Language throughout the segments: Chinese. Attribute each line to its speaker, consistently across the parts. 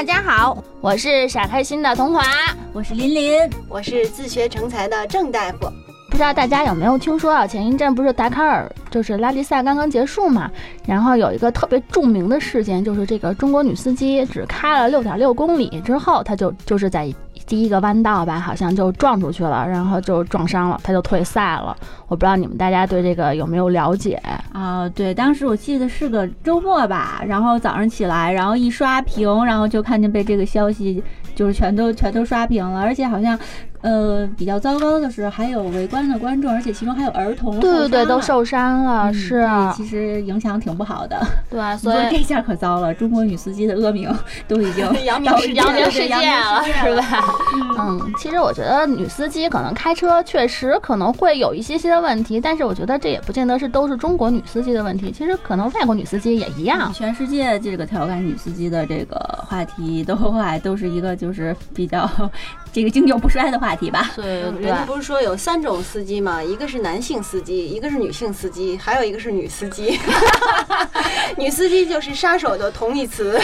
Speaker 1: 大家好，我是傻开心的童华。
Speaker 2: 我是琳琳，
Speaker 3: 我是自学成才的郑大夫。
Speaker 1: 不知道大家有没有听说啊？前一阵不是达喀尔就是拉力赛刚刚结束嘛，然后有一个特别著名的事件，就是这个中国女司机只开了六点六公里之后，她就就是在第一个弯道吧，好像就撞出去了，然后就撞伤了，她就退赛了。我不知道你们大家对这个有没有了解？
Speaker 2: 啊、对，当时我记得是个周末吧，然后早上起来，然后一刷屏，然后就看见被这个消息就是全都全都刷屏了，而且好像，呃，比较糟糕的是还有围观的观众，而且其中还有儿童
Speaker 1: 对对对，都
Speaker 2: 受伤了
Speaker 1: 是啊，
Speaker 2: 其实影响挺不好的。
Speaker 1: 对，
Speaker 2: 所
Speaker 1: 所以
Speaker 2: 以这下可糟了，中国女司机的恶名 都已经
Speaker 3: 扬名
Speaker 1: 扬名世界了，是吧？嗯，其实我觉得女司机可能开车确实可能会有一些些的问题，但是我觉得这也不见得是都是中国女司机的问题，其实可能外国女司机也一样。
Speaker 2: 全世界这个调侃女司机的这个话题都还都是一个就是比较这个经久不衰的话题吧。
Speaker 1: 对
Speaker 3: 人家不是说有三种司机吗？一个是男性司机，一个是女性司机，还有一个是女司机。女司机就是杀手的同义词。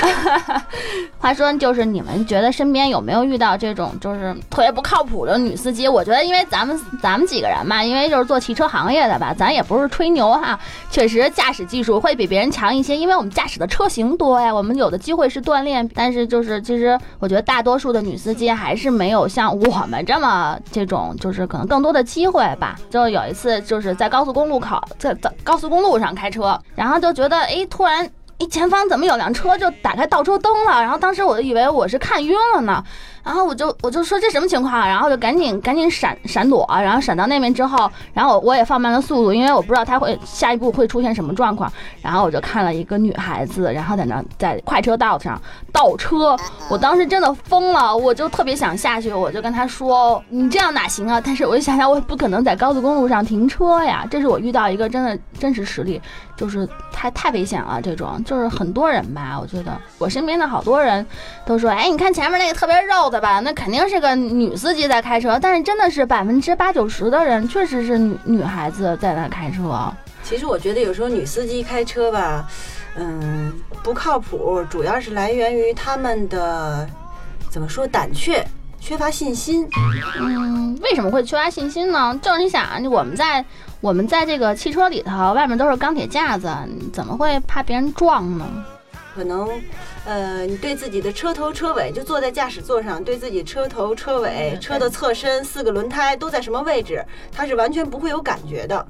Speaker 1: 话说，就是你们觉得身边有没有遇到这种就是特别不靠谱的女司机？我觉得，因为咱们咱们几个人嘛，因为就是做汽车行业的吧，咱也不是吹牛哈，确实驾驶技术会比别人强一些，因为我们驾驶的车型多呀，我们有的机会是锻炼。但是就是其实我觉得大多数的女司机还是没有有像我们这么这种，就是可能更多的机会吧。就有一次就是在高速公路口在在高速公路上开车，然后就觉得哎，突然。一前方怎么有辆车就打开倒车灯了？然后当时我就以为我是看晕了呢，然后我就我就说这什么情况？然后就赶紧赶紧闪闪躲，然后闪到那边之后，然后我我也放慢了速度，因为我不知道他会下一步会出现什么状况。然后我就看了一个女孩子，然后在那在快车道上倒车，我当时真的疯了，我就特别想下去，我就跟他说你这样哪行啊？但是我就想想，我也不可能在高速公路上停车呀，这是我遇到一个真的真实实例。就是太太危险了，这种就是很多人吧，我觉得我身边的好多人都说，哎，你看前面那个特别肉的吧，那肯定是个女司机在开车，但是真的是百分之八九十的人确实是女女孩子在那开车。
Speaker 3: 其实我觉得有时候女司机开车吧，嗯，不靠谱，主要是来源于他们的怎么说胆怯，缺乏信心。
Speaker 1: 嗯，为什么会缺乏信心呢？就是你想，我们在我们在这个汽车里头，外面都是钢铁架子，你怎么会怕别人撞呢？
Speaker 3: 可能，呃，你对自己的车头车尾，就坐在驾驶座上，对自己车头车尾、车的侧身、四个轮胎都在什么位置，它是完全不会有感觉的。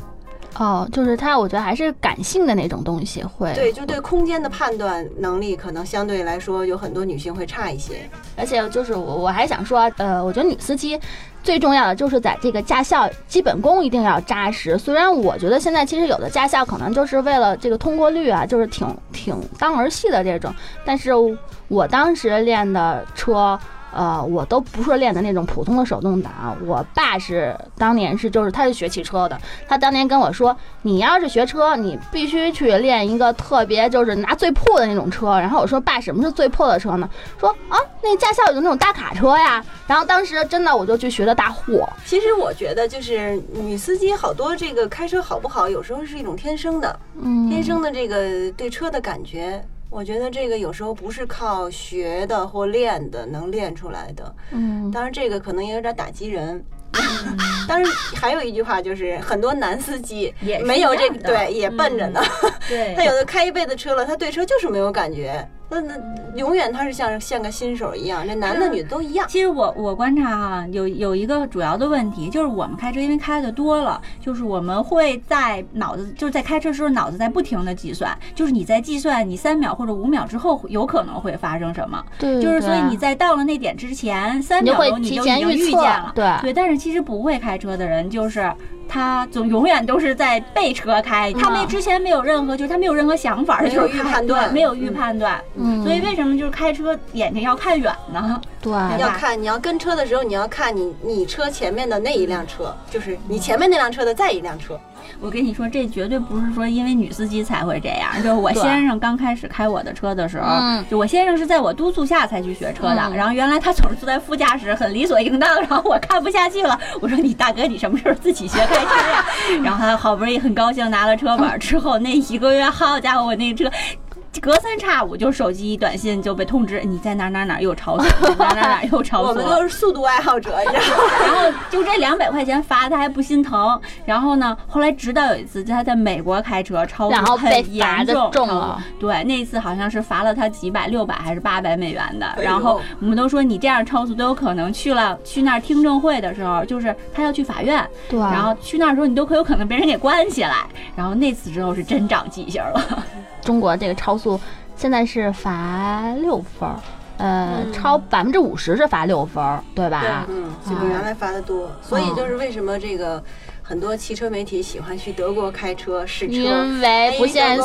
Speaker 1: 哦，就是它，我觉得还是感性的那种东西会。
Speaker 3: 对，就对空间的判断能力，可能相对来说有很多女性会差一些。
Speaker 1: 而且就是我我还想说，呃，我觉得女司机最重要的就是在这个驾校基本功一定要扎实。虽然我觉得现在其实有的驾校可能就是为了这个通过率啊，就是挺挺当儿戏的这种，但是我当时练的车。呃，我都不是练的那种普通的手动挡，我爸是当年是就是他是学汽车的，他当年跟我说，你要是学车，你必须去练一个特别就是拿最破的那种车。然后我说爸，什么是最破的车呢？说啊，那驾校有那种大卡车呀。然后当时真的我就去学的大货。
Speaker 3: 其实我觉得，就是女司机好多这个开车好不好，有时候是一种天生的，
Speaker 1: 嗯，
Speaker 3: 天生的这个对车的感觉。我觉得这个有时候不是靠学的或练的能练出来的。
Speaker 1: 嗯，
Speaker 3: 当然，这个可能也有点打击人。当然，还有一句话就是，很多男司机
Speaker 2: 也
Speaker 3: 没有这个对，也笨着呢。
Speaker 2: 对
Speaker 3: 他有的开一辈子车了，他对车就是没有感觉。那那永远他是像像个新手一样，这男的女的都一样。
Speaker 2: 其实我我观察哈、有有一个主要的问题，就是我们开车因为开的多了，就是我们会在脑子就是在开车时候脑子在不停的计算，就是你在计算你三秒或者五秒之后有可能会发生什么，
Speaker 1: 对
Speaker 2: 就是所以你
Speaker 1: 在
Speaker 2: 在到了那点之前三秒钟你就已经预见了，
Speaker 1: 对。
Speaker 2: 对，但是其实不会开车的人就是他总永远都是在被车开，他没之前没有任何，就是他没有任何想法，
Speaker 3: 没有
Speaker 2: 就是
Speaker 3: 预判断
Speaker 2: 没有预判断。
Speaker 1: 嗯
Speaker 2: 所以为什么就是开车眼睛要看远呢？
Speaker 1: 对
Speaker 3: 要看你要跟车的时候，你要看你你车前面的那一辆车，就是你前面那辆车的再一辆车。
Speaker 2: 我跟你说，这绝对不是说因为女司机才会这样。就是我先生刚开始开我的车的时候，
Speaker 1: 嗯
Speaker 2: 就我先生是在我督促下才去学车的。
Speaker 1: 嗯
Speaker 2: 然后原来他总是坐在副驾驶，很理所应当。然后我看不下去了，我说你大哥，你什么时候自己学开车呀？然后他好不容易很高兴拿了车本之后，那一个月，好家伙，我那车。隔三差五就手机短信就被通知，你在哪哪哪又超速，哪哪哪又超速。
Speaker 3: 我们都是速度爱好者，你知道吗？
Speaker 2: 然后就这两百块钱罚他还不心疼。然后呢，后来直到有一次他在美国开车超速
Speaker 1: 然后被
Speaker 2: 很严重，
Speaker 1: 重了。
Speaker 2: 对，那一次好像是罚了他几百、六百还是八百美元的。然后我们都说你这样超速都有可能去了去那儿听证会的时候，就是他要去法院，
Speaker 1: 对，
Speaker 2: 然后去那儿的时候你都可有可能被人给关起来。然后那次之后是真长记性了。
Speaker 1: 中国这个超速现在是罚六分儿，呃，
Speaker 3: 嗯
Speaker 1: 超百分之五十是罚六分儿，对吧？
Speaker 3: 嗯，就比原来罚的多，所以就是为什么这个很多汽车媒体喜欢去德国开车试车，
Speaker 1: 因为不限速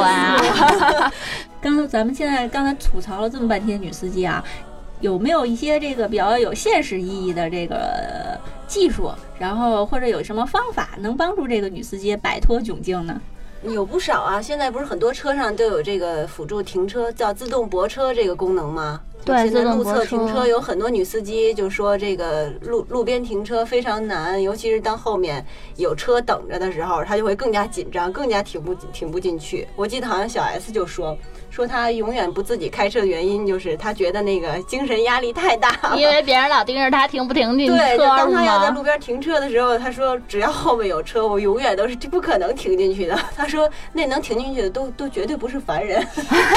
Speaker 1: 啊。
Speaker 3: 速。
Speaker 2: 刚才咱们现在刚才吐槽了这么半天女司机啊，有没有一些这个比较有现实意义的这个技术，然后或者有什么方法能帮助这个女司机摆脱窘境呢？
Speaker 3: 有不少啊，现在不是很多车上都有这个辅助停车，叫自动泊车这个功能吗？
Speaker 1: 对
Speaker 3: 现在路侧停车有很多女司机就说这个路路边停车非常难，尤其是当后面有车等着的时候，她就会更加紧张，更加停不停不进去。我记得好像小 S 就说。说他永远不自己开车的原因就是他觉得那个精神压力太大了，
Speaker 1: 因为别人老盯着他停不停进
Speaker 3: 对，就当他要在路？边停车的时候，他说只要后面有车，我永远都是不可能停进去的。他说那能停进去的都都绝对不是凡人，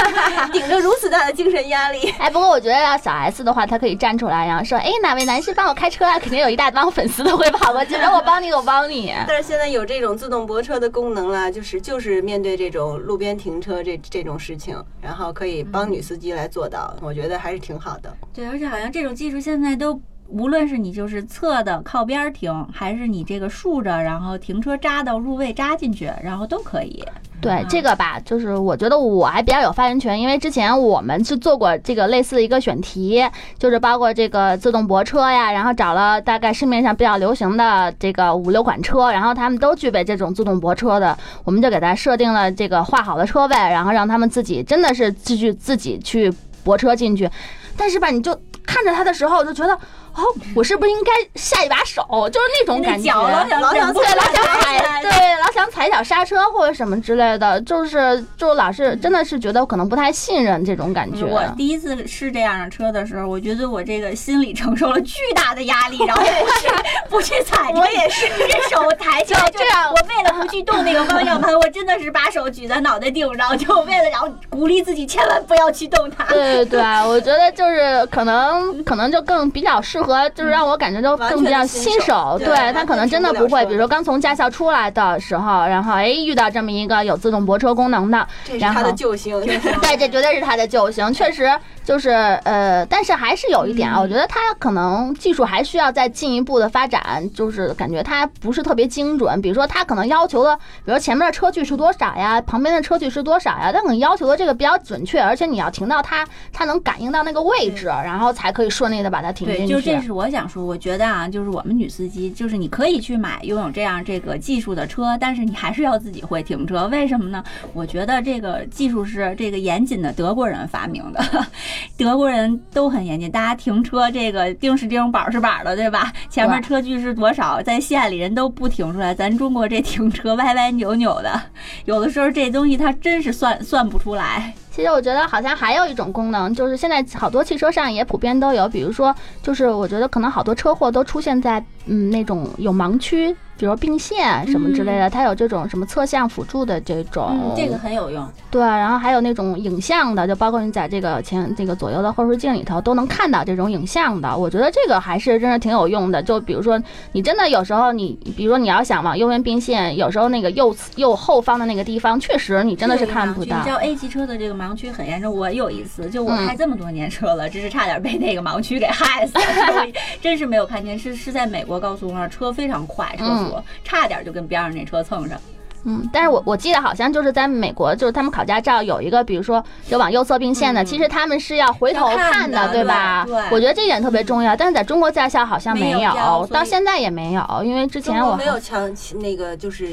Speaker 3: 顶着如此大的精神压力。
Speaker 1: 哎，不过我觉得要小 S 的话，他可以站出来，然后说：“哎，哪位男士帮我开车啊？”肯定有一大帮粉丝都会跑过去，让：“我帮你，我帮你。
Speaker 3: 但是现在有这种自动泊车的功能了，就是就是面对这种路边停车这这种事情，然后可以帮女司机来做到，我觉得还是挺好的。
Speaker 2: 对，而且好像这种技术现在都。无论是你就是侧的靠边儿停，还是你这个竖着，然后停车扎到入位扎进去，然后都可以。
Speaker 1: 对这个吧，就是我觉得我还比较有发言权，因为之前我们是做过这个类似的一个选题，就是包括这个自动泊车呀，然后找了大概市面上比较流行的这个五六款车，然后他们都具备这种自动泊车的，我们就给它设定了这个画好的车位，然后让他们自己真的是继续自己去泊车进去，但是吧，你就看着它的时候就觉得。哦，我是不是应该下一把手？就是那种感觉，
Speaker 2: 脚老想
Speaker 3: 老想
Speaker 1: 对，老想
Speaker 2: 踩
Speaker 1: 踩，对，老想踩脚刹车或者什么之类的，就是就老是真的是觉得可能不太信任这种感觉。
Speaker 2: 我第一次试这样的车的时候，我觉得我这个心理承受了巨大的压力，然后不去不去踩，我也是，这手抬起来
Speaker 1: 就这样
Speaker 2: 我为了不去动那个方向盘，我真的是把手举在脑袋顶上，就为了然后鼓励自己千万不要去动它。
Speaker 1: 对对对，我觉得就是可能可能就更比较适合，就是让我感觉都更比较新手。
Speaker 3: 对
Speaker 1: 对他可能真的不会，比如说刚从驾校出来的时候，然后哎遇到这么一个有自动泊车功能的，
Speaker 3: 这是他
Speaker 1: 然后
Speaker 3: 的救星，
Speaker 1: 对，这绝对是他的救星，确实就是呃，但是还是有一点啊，我觉得他可能技术还需要再进一步的发展，就是感觉他不是特别精准。比如说，他可能要求的，比如前面的车距是多少呀，旁边的车距是多少呀，他可能要求的这个比较准确，而且你要停到它，它能感应到那个位置，然后才可以顺利的把它停，进去。
Speaker 2: 就这是我想说，我觉得啊，就是我们女司机，就是你可以去买拥有这样这个技术的车，但是你还是要自己会停车。为什么呢？我觉得这个技术是这个严谨的德国人发明的，德国人都很严谨，大家停车这个钉是钉，板是板的，对吧？前面车距是多少，在县里人都不停出来，咱中国这停车歪歪扭扭的，有的时候这东西它真是算算不出来。
Speaker 1: 其实我觉得好像还有一种功能，就是现在好多汽车上也普遍都有，比如说，就是我觉得可能好多车祸都出现在嗯那种有盲区，比如并线什么之类的，它有这种什么侧向辅助的这种，
Speaker 2: 嗯，这个很有用。
Speaker 1: 对，然后还有那种影像的，就包括你在这个前这个左右的后视镜里头都能看到这种影像的，我觉得这个还是真是挺有用的。就比如说你真的有时候你，比如说你要想往右边并线，有时候那个右右后方的那个地方，确实你真的是看不到
Speaker 2: 叫。A 级车的这个盲区很严重，我有一次就我
Speaker 1: 嗯
Speaker 2: 开这么多年车了，真是差点被那个盲区给害死了，真是没有看见。是是在美国高速公路上，车非常快，车速，差点就跟边上那车蹭上。
Speaker 1: 嗯，但是我我记得好像就是在美国，就是他们考驾照有一个，比如说就往右侧并线的，
Speaker 2: 嗯
Speaker 1: 其实他们是要回头
Speaker 2: 要看
Speaker 1: 看
Speaker 2: 的
Speaker 1: 对吧？
Speaker 2: 对对
Speaker 1: 我觉得这一点特别重要，但是在中国驾校好像
Speaker 3: 没有
Speaker 1: 到现在也没有，因为之前我没
Speaker 3: 有强那个就是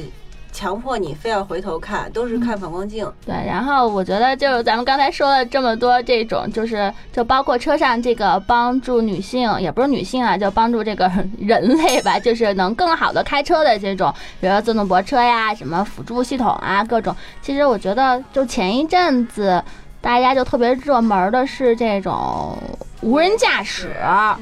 Speaker 3: 强迫你非要回头看，都是看反光镜。
Speaker 1: 对，然后我觉得就是咱们刚才说了这么多这种，就是就包括车上这个帮助女性，也不是女性啊，就帮助这个人类吧，就是能更好的开车的这种，比如说自动泊车呀，什么辅助系统啊，各种。其实我觉得就前一阵子。大家就特别热门的是这种无人驾驶啊，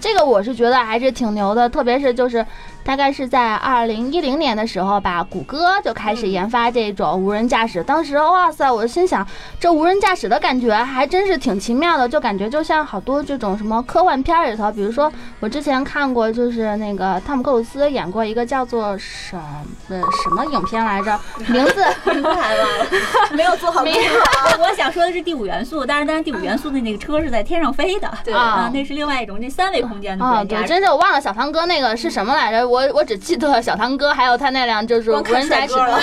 Speaker 1: 这个我是觉得还是挺牛的，特别是就是大概是在二零一零年的时候吧，谷歌就开始研发这种无人驾驶。当时哇塞，我心想这无人驾驶的感觉还真是挺奇妙的，就感觉就像好多这种什么科幻片里头，比如说我之前看过，就是那个汤姆克鲁斯演过一个叫做什么什么影片来着，名字
Speaker 2: 名字还忘了。
Speaker 3: 没有做好功
Speaker 1: 没
Speaker 3: 课。
Speaker 2: 我想说的是第五元素，但是但是第五元素的那个车是在天上飞的，
Speaker 3: 对
Speaker 1: 啊
Speaker 2: 那是另外一种那三维空间的无
Speaker 1: 啊，对，
Speaker 2: 人驾驶。
Speaker 1: 真是我忘了小堂哥那个是什么来着，我我我只记得小堂哥还有他那辆就是无人驾驶
Speaker 3: 了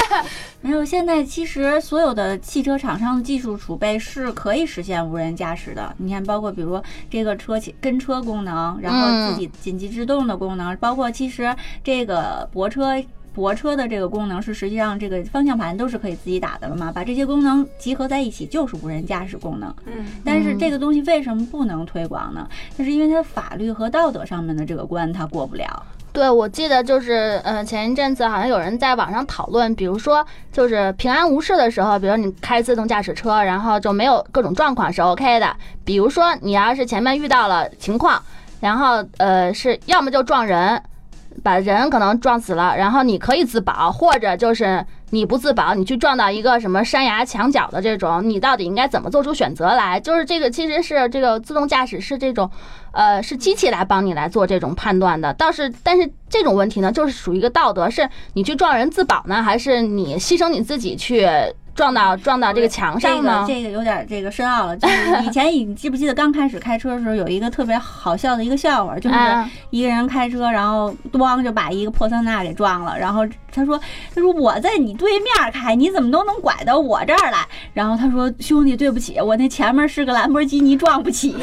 Speaker 2: 没有，现在其实所有的汽车厂商的技术储备是可以实现无人驾驶的。你看，包括比如这个车起跟车功能，然后自己紧急制动的功能，包括其实这个泊车。泊车的这个功能是实际上这个方向盘都是可以自己打的了嘛，把这些功能集合在一起就是无人驾驶功能。
Speaker 3: 嗯，
Speaker 2: 但是这个东西为什么不能推广呢？就是因为它法律和道德上面的这个关它过不了。
Speaker 1: 对，我记得就是，嗯，前一阵子好像有人在网上讨论，比如说就是平安无事的时候，比如你开自动驾驶车，然后就没有各种状况是 OK 的。比如说你要是前面遇到了情况，然后呃是要么就撞人，把人可能撞死了，然后你可以自保，或者就是你不自保，你去撞到一个什么山崖墙角的这种，你到底应该怎么做出选择来？就是这个其实是这个自动驾驶是这种。呃，是机器来帮你来做这种判断的。倒是，但是这种问题呢，就是属于一个道德，是你去撞人自保呢，还是你牺牲你自己去撞到撞到这个墙上呢？
Speaker 2: 这个有点这个深奥了。就是以前你 记不记得刚开始开车的时候，有一个特别好笑的一个笑话，就是
Speaker 1: 啊
Speaker 2: 一个人开车，然后咣就把一个破桑拿给撞了。然后他说：“他说我在你对面开，你怎么都能拐到我这儿来？”然后他说：“兄弟，对不起，我那前面是个兰博基尼，撞不起。”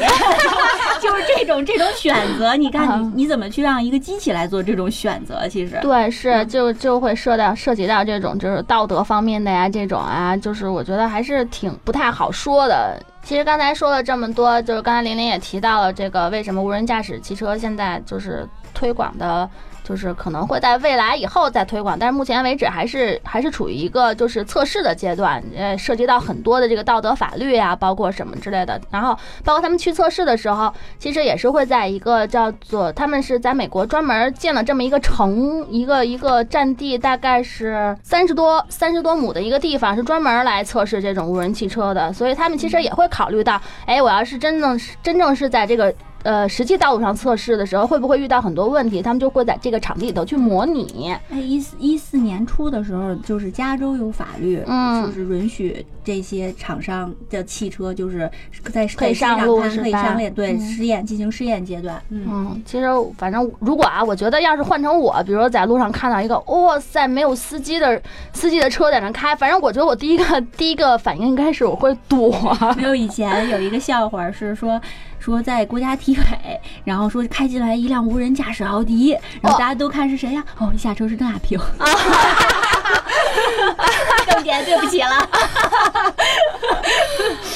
Speaker 2: 就是这种这种选择，你看你你怎么去让一个机器来做这种选择？其实
Speaker 1: 对，是就就会涉到涉及到这种就是道德方面的呀，这种啊，就是我觉得还是挺不太好说的。其实刚才说了这么多，就是刚才玲玲也提到了这个为什么无人驾驶汽车现在就是推广的。就是可能会在未来以后再推广，但是目前为止还是还是处于一个就是测试的阶段，呃，涉及到很多的这个道德法律啊，包括什么之类的。然后包括他们去测试的时候，其实也是会在一个叫做他们是在美国专门建了这么一个城，一个一个占地大概是三十多三十多亩的一个地方，是专门来测试这种无人汽车的。所以他们其实也会考虑到，哎，我要是真正是真正是在这个。呃，实际道路上测试的时候，会不会遇到很多问题？他们就会在这个场地里头去模拟。
Speaker 2: 哎，一四一四年初的时候，就是加州有法律，
Speaker 1: 嗯
Speaker 2: 就是允许这些厂商的汽车，就是在
Speaker 1: 可以上
Speaker 2: 路可以
Speaker 1: 路
Speaker 2: 上链，对
Speaker 1: 嗯
Speaker 2: 试验进行试验阶段。嗯，
Speaker 1: 嗯，其实反正如果啊，我觉得要是换成我，比如说在路上看到一个哇塞没有司机的司机的车在那开，反正我觉得我第一个第一个反应应该是我会躲。
Speaker 2: 没有以前有一个笑话是说。说在国家体委，然后说开进来一辆无人驾驶奥迪，然后大家都看是谁呀？哦，一下车是邓亚萍。邓姐，对不起了。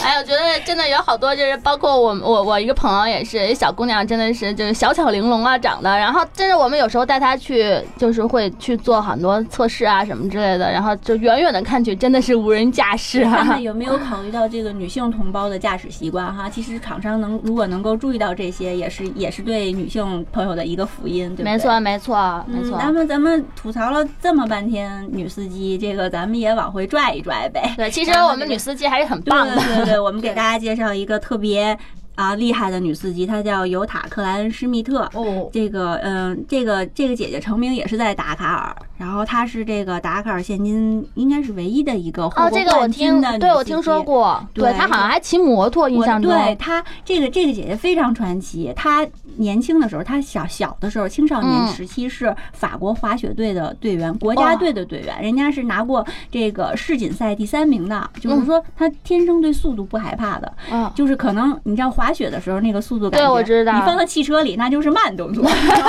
Speaker 1: 哎，我觉得真的有好多，就是包括我我我一个朋友也是小姑娘，真的是就是小巧玲珑啊长得，然后真是我们有时候带她去，就是会去做很多测试啊什么之类的，然后就远远的看去真的是无人驾驶啊
Speaker 2: 他们。有没有考虑到这个女性同胞的驾驶习惯哈？其实厂商能如果能够注意到这些，也是也是对女性朋友的一个福音，对不对？
Speaker 1: 没错，没错，没错。
Speaker 2: 嗯，那么咱们吐槽了这么半天女司机，这个咱们也往回拽一拽呗。
Speaker 1: 对，其实我们女司机还是很棒的。
Speaker 2: 对对对，我们给大家介绍一个特别啊厉害的女司机，她叫尤塔克莱恩施密特。
Speaker 1: 哦，
Speaker 2: 这个嗯，这个这个姐姐成名也是在达喀尔，然后它是这个达喀尔现今应该是唯一的一个获
Speaker 1: 哦，
Speaker 2: 过
Speaker 1: 这个我
Speaker 2: 冠军
Speaker 1: 听对我听说。过，对
Speaker 2: 对
Speaker 1: 她好像还骑摩托，印象中。
Speaker 2: 对她这个这个姐姐非常传奇。她年轻的时候，她小小的时候，青少年
Speaker 1: 嗯
Speaker 2: 时期是法国滑雪队的队员，国家队的队员，人家是拿过这个世锦赛第三名的。就是说，她天生对速度不害怕的，
Speaker 1: 嗯，
Speaker 2: 就是可能你知道滑雪的时候那个速度感觉，
Speaker 1: 对我知道
Speaker 2: 你放到汽车里那就是慢动作。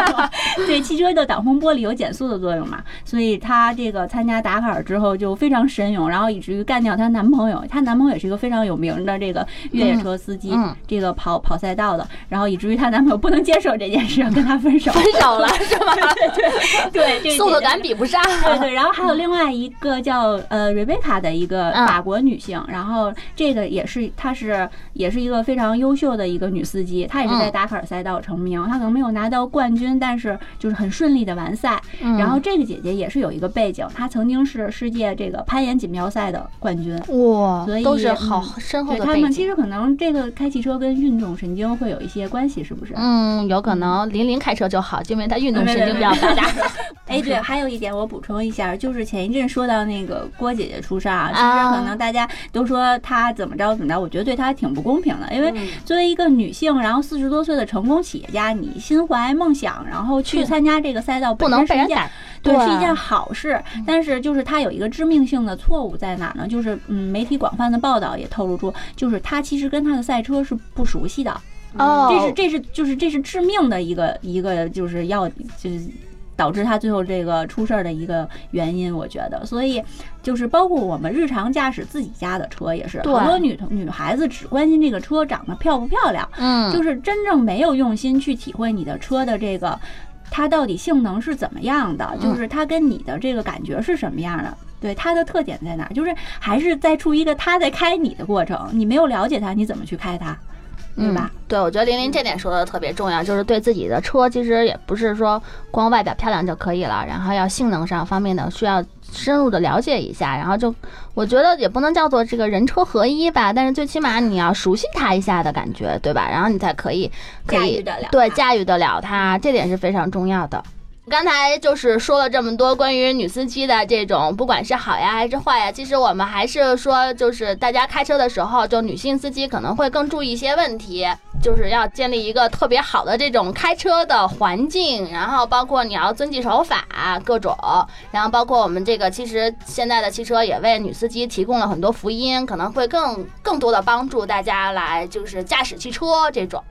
Speaker 2: 对，汽车的挡风玻璃有减速的作用嘛，所以她这个参加达喀尔之后就非常神勇，然后以至于干掉她男朋友。她男朋友也是一个非常有名的这个越野车司机，
Speaker 1: 嗯嗯
Speaker 2: 这个跑跑赛道的，然后以至于她男朋友不能接受这件事，跟她分手。
Speaker 1: 分手了是吗？
Speaker 2: 对，这个
Speaker 1: 速度感比不上。
Speaker 2: 对对，然后还有另外一个叫呃瑞贝卡的一个
Speaker 1: 嗯
Speaker 2: 法国女性，然后这个也是她是也是一个非常优秀的一个女司机，她也是在
Speaker 1: 嗯
Speaker 2: 达喀尔赛道成名，她可能没有拿到冠军，但是就是很顺利的完赛。
Speaker 1: 嗯
Speaker 2: 然后这个姐姐也是有一个背景，她曾经是世界这个攀岩锦标赛的冠军。
Speaker 1: 哇
Speaker 2: 所以
Speaker 1: 都是好
Speaker 2: 嗯
Speaker 1: 深厚
Speaker 2: 对他们其
Speaker 1: 的背景。
Speaker 2: 实可能这个开汽车跟运动神经会有一些关系，是不是？
Speaker 1: 嗯，有可能林林开车就好，因为他运动神经比较发达。
Speaker 2: 哎，对，还有一点我补充一下，就是前一阵说到那个郭姐姐出事儿啊，其
Speaker 1: 啊
Speaker 2: 实可能大家都说她怎么着怎么着，我觉得对她挺不公平的，因为
Speaker 3: 嗯
Speaker 2: 作为一个女性，然后四十多岁的成功企业家，你心怀梦想，然后去参加这个赛道，
Speaker 1: 不能被人
Speaker 2: 改。
Speaker 1: 改。
Speaker 2: 对，是一件好事，但是就是它有一个致命性的错误在哪儿呢？就是嗯，媒体广泛的报道也透露出，就是他其实跟他的赛车是不熟悉的，
Speaker 1: 哦，
Speaker 2: 这是这是就是这是致命的一个一个就是要就是导致他最后这个出事儿的一个原因，我觉得。所以就是包括我们日常驾驶自己家的车也是，
Speaker 1: 对
Speaker 2: 好多女同女孩子只关心这个车长得漂不漂亮，
Speaker 1: 嗯，
Speaker 2: 就是真正没有用心去体会你的车的这个它到底性能是怎么样的，
Speaker 1: 嗯
Speaker 2: 就是它跟你的这个感觉是什么样的。对它的特点在哪儿？就是还是在处于一个它在开你的过程，你没有了解它，你怎么去开它，对吧？
Speaker 1: 嗯？对，我觉得玲玲这点说的特别重要，就是对自己的车其实也不是说光外表漂亮就可以了，然后要性能上方面的需要深入的了解一下，然后就我觉得也不能叫做这个人车合一吧，但是最起码你要熟悉它一下的感觉，对吧？然后你才可以可以
Speaker 2: 驾驭得了
Speaker 1: 对驾驭得了它，这点是非常重要的。刚才就是说了这么多关于女司机的这种，不管是好呀还是坏呀，其实我们还是说，就是大家开车的时候，就女性司机可能会更注意一些问题，就是要建立一个特别好的这种开车的环境，然后包括你要遵纪守法各种，然后包括我们这个其实现在的汽车也为女司机提供了很多福音，可能会更更多的帮助大家来就是驾驶汽车这种。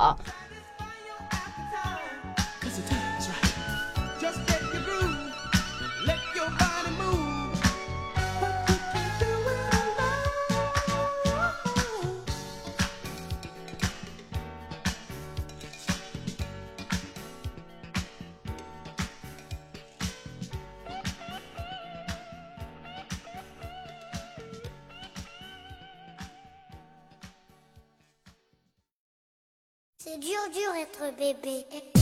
Speaker 4: C'est dur, dur être bébé.